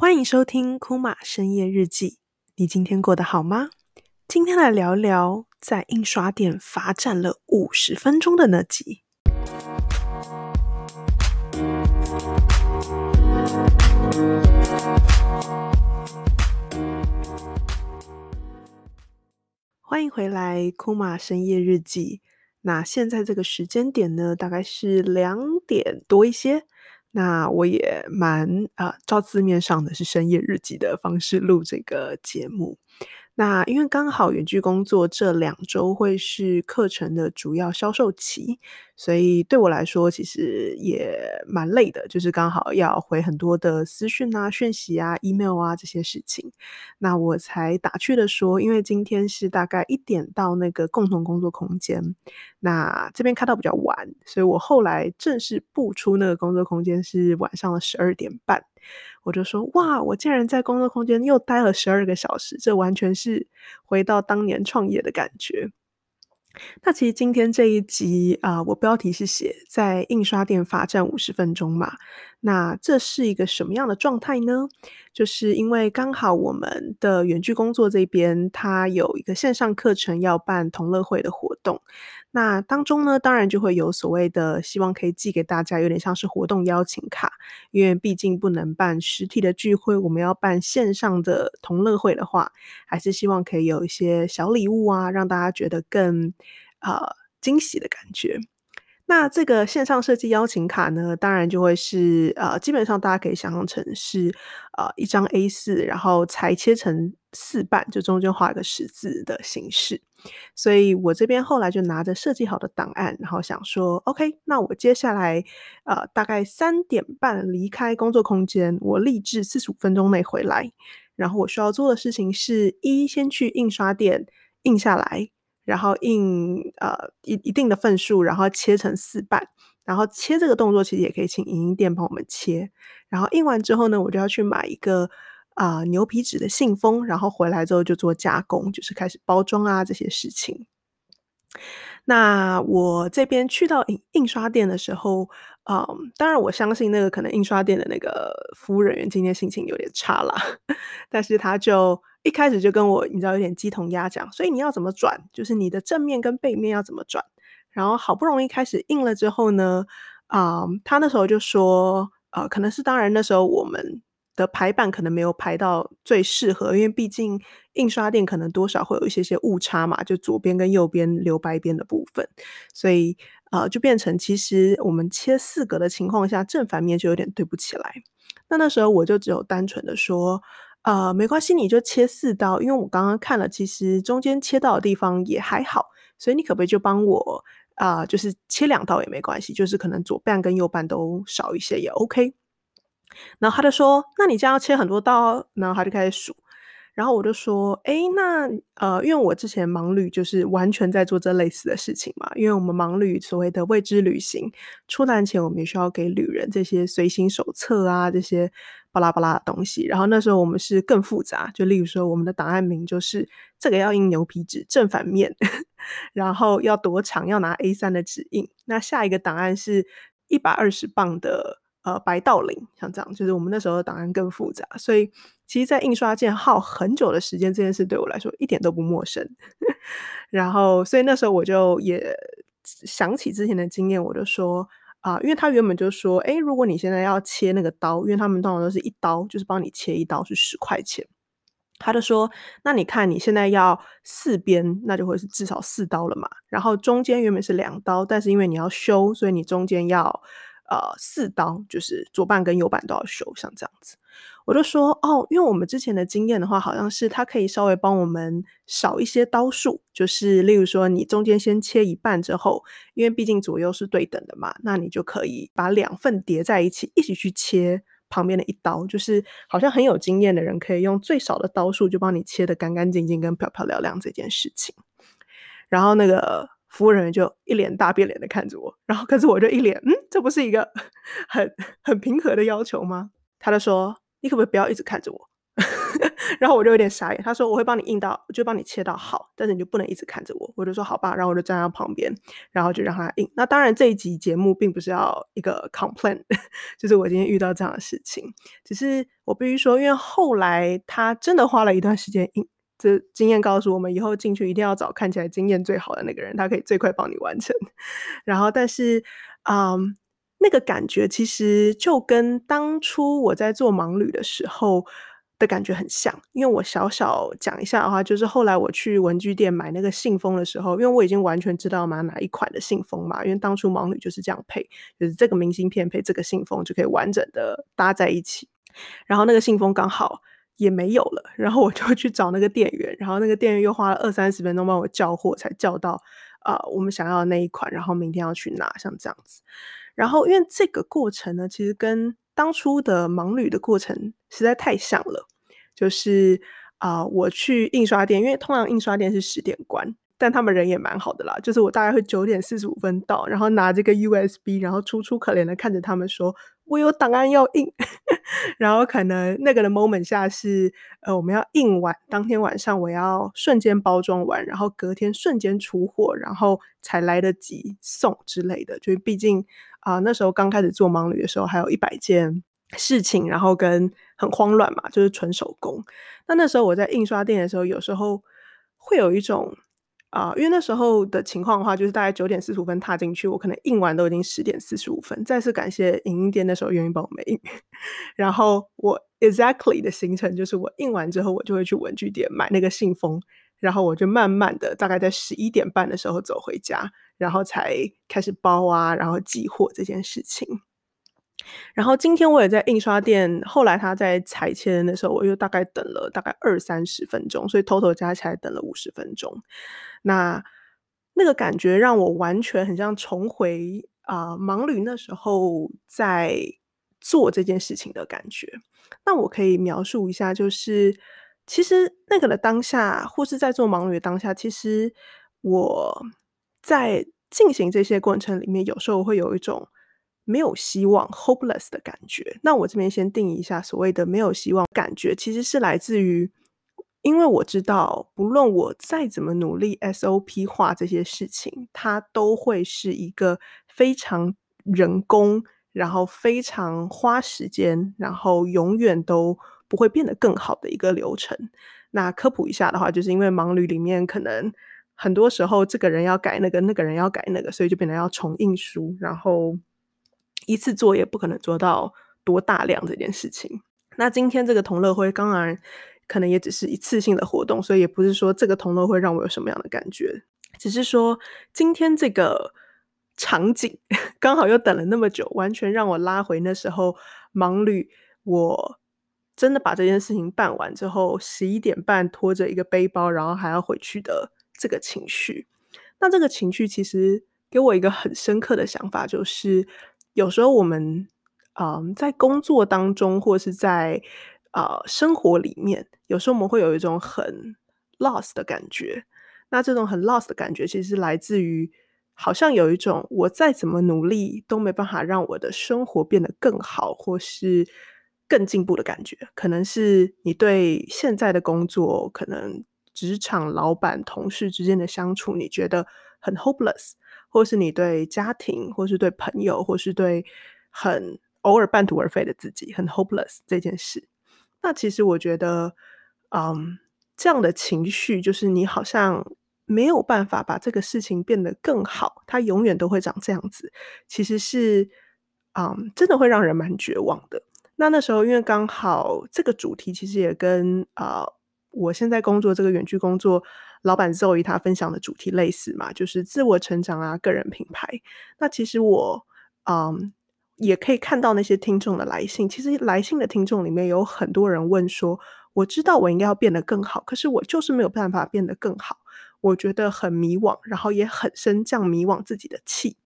欢迎收听库玛深夜日记。你今天过得好吗？今天来聊聊在印刷店罚站了五十分钟的那集。欢迎回来，库玛深夜日记。那现在这个时间点呢，大概是两点多一些。那我也蛮啊、照字面上的是深夜日记的方式录这个节目。那因为刚好远距工作这两周会是课程的主要销售期，所以对我来说其实也蛮累的，就是刚好要回很多的私讯啊、讯息啊、email 啊这些事情。那我才打趣的说，因为今天是大概一点到那个共同工作空间，那这边开到比较晚，所以我后来正式步出那个工作空间是晚上的十二点半。我就说哇，我竟然在工作空间又待了十二个小时，这完全是回到当年创业的感觉。那其实今天这一集啊、我标题是写在印刷店罚站五十分钟嘛。那这是一个什么样的状态呢？就是因为刚好我们的远距工作这边，它有一个线上课程要办同乐会的活动。那当中呢，当然就会有所谓的希望可以寄给大家，有点像是活动邀请卡，因为毕竟不能办实体的聚会，我们要办线上的同乐会的话，还是希望可以有一些小礼物啊，让大家觉得更呃惊喜的感觉。那这个线上设计邀请卡呢，当然就会是呃，基本上大家可以想象成是呃一张 A4，然后裁切成四半，就中间画一个十字的形式。所以我这边后来就拿着设计好的档案，然后想说，OK，那我接下来呃大概三点半离开工作空间，我立志四十五分钟内回来。然后我需要做的事情是一先去印刷店印下来。然后印呃一一定的份数，然后切成四瓣，然后切这个动作其实也可以请影音店帮我们切。然后印完之后呢，我就要去买一个啊、牛皮纸的信封，然后回来之后就做加工，就是开始包装啊这些事情。那我这边去到印印刷店的时候，嗯，当然我相信那个可能印刷店的那个服务人员今天心情有点差啦，但是他就。一开始就跟我，你知道有点鸡同鸭讲，所以你要怎么转，就是你的正面跟背面要怎么转。然后好不容易开始印了之后呢，啊、他那时候就说，呃，可能是当然那时候我们的排版可能没有排到最适合，因为毕竟印刷店可能多少会有一些些误差嘛，就左边跟右边留白边的部分，所以呃就变成其实我们切四格的情况下，正反面就有点对不起来。那那时候我就只有单纯的说。呃，没关系，你就切四刀，因为我刚刚看了，其实中间切到的地方也还好，所以你可不可以就帮我啊、就是切两刀也没关系，就是可能左半跟右半都少一些也 OK。然后他就说，那你这样要切很多刀，然后他就开始数。然后我就说，哎，那呃，因为我之前盲旅就是完全在做这类似的事情嘛，因为我们盲旅所谓的未知旅行，出团前我们也需要给旅人这些随行手册啊，这些巴拉巴拉的东西。然后那时候我们是更复杂，就例如说我们的档案名就是这个要印牛皮纸正反面，然后要多长，要拿 A3 的纸印。那下一个档案是一百二十磅的。呃，白道林像这样，就是我们那时候的档案更复杂，所以其实，在印刷件耗很久的时间，这件事对我来说一点都不陌生。然后，所以那时候我就也想起之前的经验，我就说啊、因为他原本就说，哎，如果你现在要切那个刀，因为他们通常都是一刀，就是帮你切一刀是十块钱，他就说，那你看你现在要四边，那就会是至少四刀了嘛。然后中间原本是两刀，但是因为你要修，所以你中间要。呃，四刀就是左半跟右半都要修，像这样子，我就说哦，因为我们之前的经验的话，好像是它可以稍微帮我们少一些刀数，就是例如说你中间先切一半之后，因为毕竟左右是对等的嘛，那你就可以把两份叠在一起，一起去切旁边的一刀，就是好像很有经验的人可以用最少的刀数就帮你切得干干净净跟漂漂亮亮这件事情，然后那个。服务人员就一脸大变脸的看着我，然后可是我就一脸，嗯，这不是一个很很平和的要求吗？他就说：“你可不可以不要一直看着我？” 然后我就有点傻眼。他说我会帮你印到，我就帮你切到好，但是你就不能一直看着我。我就说好吧，然后我就站在旁边，然后就让他印。那当然这一集节目并不是要一个 complain，就是我今天遇到这样的事情，只是我必须说，因为后来他真的花了一段时间印。这经验告诉我们，以后进去一定要找看起来经验最好的那个人，他可以最快帮你完成。然后，但是，嗯，那个感觉其实就跟当初我在做盲旅的时候的感觉很像。因为我小小讲一下的话，就是后来我去文具店买那个信封的时候，因为我已经完全知道买哪一款的信封嘛，因为当初盲旅就是这样配，就是这个明信片配这个信封就可以完整的搭在一起。然后那个信封刚好。也没有了，然后我就去找那个店员，然后那个店员又花了二三十分钟帮我叫货，才叫到啊、我们想要的那一款，然后明天要去拿，像这样子。然后因为这个过程呢，其实跟当初的盲旅的过程实在太像了，就是啊、我去印刷店，因为通常印刷店是十点关，但他们人也蛮好的啦，就是我大概会九点四十五分到，然后拿这个 USB，然后楚楚可怜的看着他们说。我有档案要印，然后可能那个的 moment 下是，呃，我们要印完，当天晚上我要瞬间包装完，然后隔天瞬间出货，然后才来得及送之类的。就是毕竟啊、那时候刚开始做盲旅的时候，还有一百件事情，然后跟很慌乱嘛，就是纯手工。那那时候我在印刷店的时候，有时候会有一种。啊、因为那时候的情况的话，就是大概九点四十五分踏进去，我可能印完都已经十点四十五分。再次感谢影印店那时候愿意帮我们印。然后我 exactly 的行程就是，我印完之后，我就会去文具店买那个信封，然后我就慢慢的，大概在十一点半的时候走回家，然后才开始包啊，然后寄货这件事情。然后今天我也在印刷店，后来他在裁切的时候，我又大概等了大概二三十分钟，所以 total 加起来等了五十分钟。那那个感觉让我完全很像重回啊、盲旅那时候在做这件事情的感觉。那我可以描述一下，就是其实那个的当下，或是在做盲旅的当下，其实我在进行这些过程里面，有时候会有一种。没有希望 （hopeless） 的感觉。那我这边先定义一下，所谓的没有希望感觉，其实是来自于，因为我知道，不论我再怎么努力 SOP 化这些事情，它都会是一个非常人工，然后非常花时间，然后永远都不会变得更好的一个流程。那科普一下的话，就是因为盲旅里面可能很多时候这个人要改那个，那个人要改那个，所以就变得要重印书，然后。一次做也不可能做到多大量这件事情。那今天这个同乐会，当然可能也只是一次性的活动，所以也不是说这个同乐会让我有什么样的感觉，只是说今天这个场景 刚好又等了那么久，完全让我拉回那时候盲旅。我真的把这件事情办完之后，十一点半拖着一个背包，然后还要回去的这个情绪。那这个情绪其实给我一个很深刻的想法，就是。有时候我们，嗯，在工作当中，或是在呃生活里面，有时候我们会有一种很 lost 的感觉。那这种很 lost 的感觉，其实是来自于好像有一种我再怎么努力都没办法让我的生活变得更好，或是更进步的感觉。可能是你对现在的工作，可能职场老板、同事之间的相处，你觉得很 hopeless。或是你对家庭，或是对朋友，或是对很偶尔半途而废的自己，很 hopeless 这件事，那其实我觉得，嗯，这样的情绪就是你好像没有办法把这个事情变得更好，它永远都会长这样子，其实是，嗯，真的会让人蛮绝望的。那那时候因为刚好这个主题其实也跟啊、我现在工作这个远距工作。老板 Zoe 他分享的主题类似嘛，就是自我成长啊，个人品牌。那其实我嗯也可以看到那些听众的来信。其实来信的听众里面有很多人问说，我知道我应该要变得更好，可是我就是没有办法变得更好，我觉得很迷惘，然后也很生这样迷惘自己的气。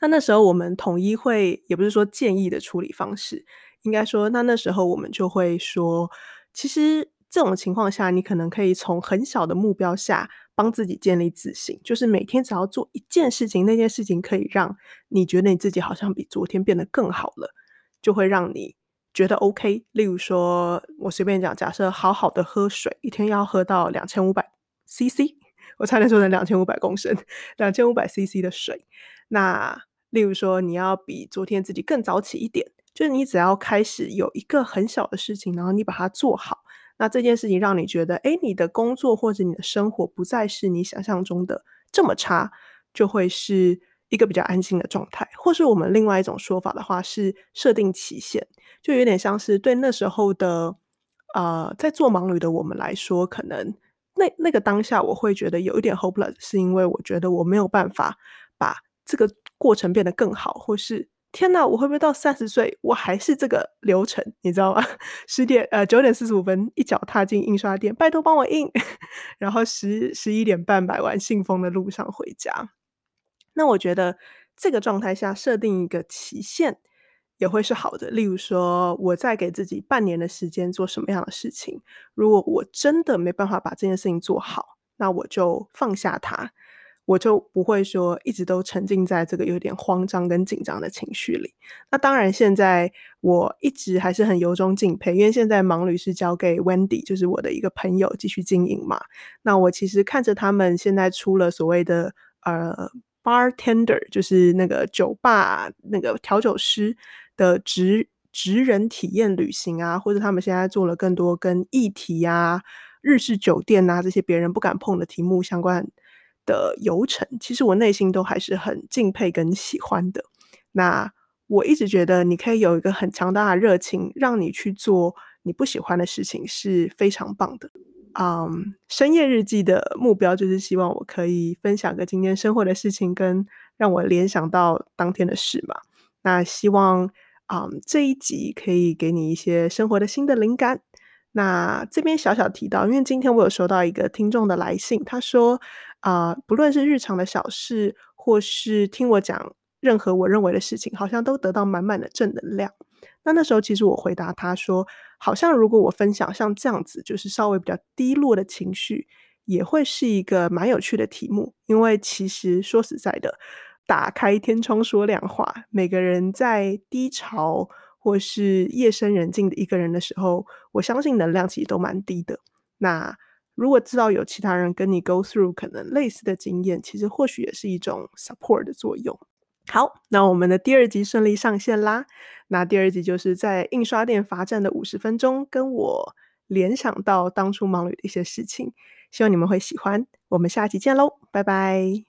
那那时候我们统一会，也不是说建议的处理方式，应该说，那那时候我们就会说，其实。这种情况下，你可能可以从很小的目标下帮自己建立自信，就是每天只要做一件事情，那件事情可以让你觉得你自己好像比昨天变得更好了，就会让你觉得 OK。例如说，我随便讲，假设好好的喝水，一天要喝到两千五百 CC，我差点说成两千五百公升，两千五百 CC 的水。那例如说，你要比昨天自己更早起一点，就是你只要开始有一个很小的事情，然后你把它做好，那这件事情让你觉得，哎，你的工作或者你的生活不再是你想象中的这么差，就会是一个比较安心的状态。或是我们另外一种说法的话，是设定期限，就有点像是对那时候的，呃，在做盲旅的我们来说，可能那那个当下我会觉得有一点 hopeless，是因为我觉得我没有办法把这个。过程变得更好，或是天哪，我会不会到三十岁，我还是这个流程？你知道吗？十点呃九点四十五分一脚踏进印刷店，拜托帮我印，然后十十一点半买完信封的路上回家。那我觉得这个状态下设定一个期限也会是好的。例如说，我再给自己半年的时间做什么样的事情？如果我真的没办法把这件事情做好，那我就放下它。我就不会说一直都沉浸在这个有点慌张跟紧张的情绪里。那当然，现在我一直还是很由衷敬佩，因为现在盲旅是交给 Wendy，就是我的一个朋友继续经营嘛。那我其实看着他们现在出了所谓的呃 bartender，就是那个酒吧那个调酒师的职职人体验旅行啊，或者他们现在做了更多跟议题啊、日式酒店啊这些别人不敢碰的题目相关的游程，其实我内心都还是很敬佩跟喜欢的。那我一直觉得，你可以有一个很强大的热情，让你去做你不喜欢的事情，是非常棒的。嗯、深夜日记的目标就是希望我可以分享个今天生活的事情，跟让我联想到当天的事嘛。那希望啊、这一集可以给你一些生活的新的灵感。那这边小小提到，因为今天我有收到一个听众的来信，他说。啊、不论是日常的小事，或是听我讲任何我认为的事情，好像都得到满满的正能量。那那时候，其实我回答他说，好像如果我分享像这样子，就是稍微比较低落的情绪，也会是一个蛮有趣的题目。因为其实说实在的，打开天窗说亮话，每个人在低潮或是夜深人静的一个人的时候，我相信能量其实都蛮低的。那如果知道有其他人跟你 go through 可能类似的经验，其实或许也是一种 support 的作用。好，那我们的第二集顺利上线啦。那第二集就是在印刷店罚站的五十分钟，跟我联想到当初盲旅的一些事情，希望你们会喜欢。我们下期见喽，拜拜。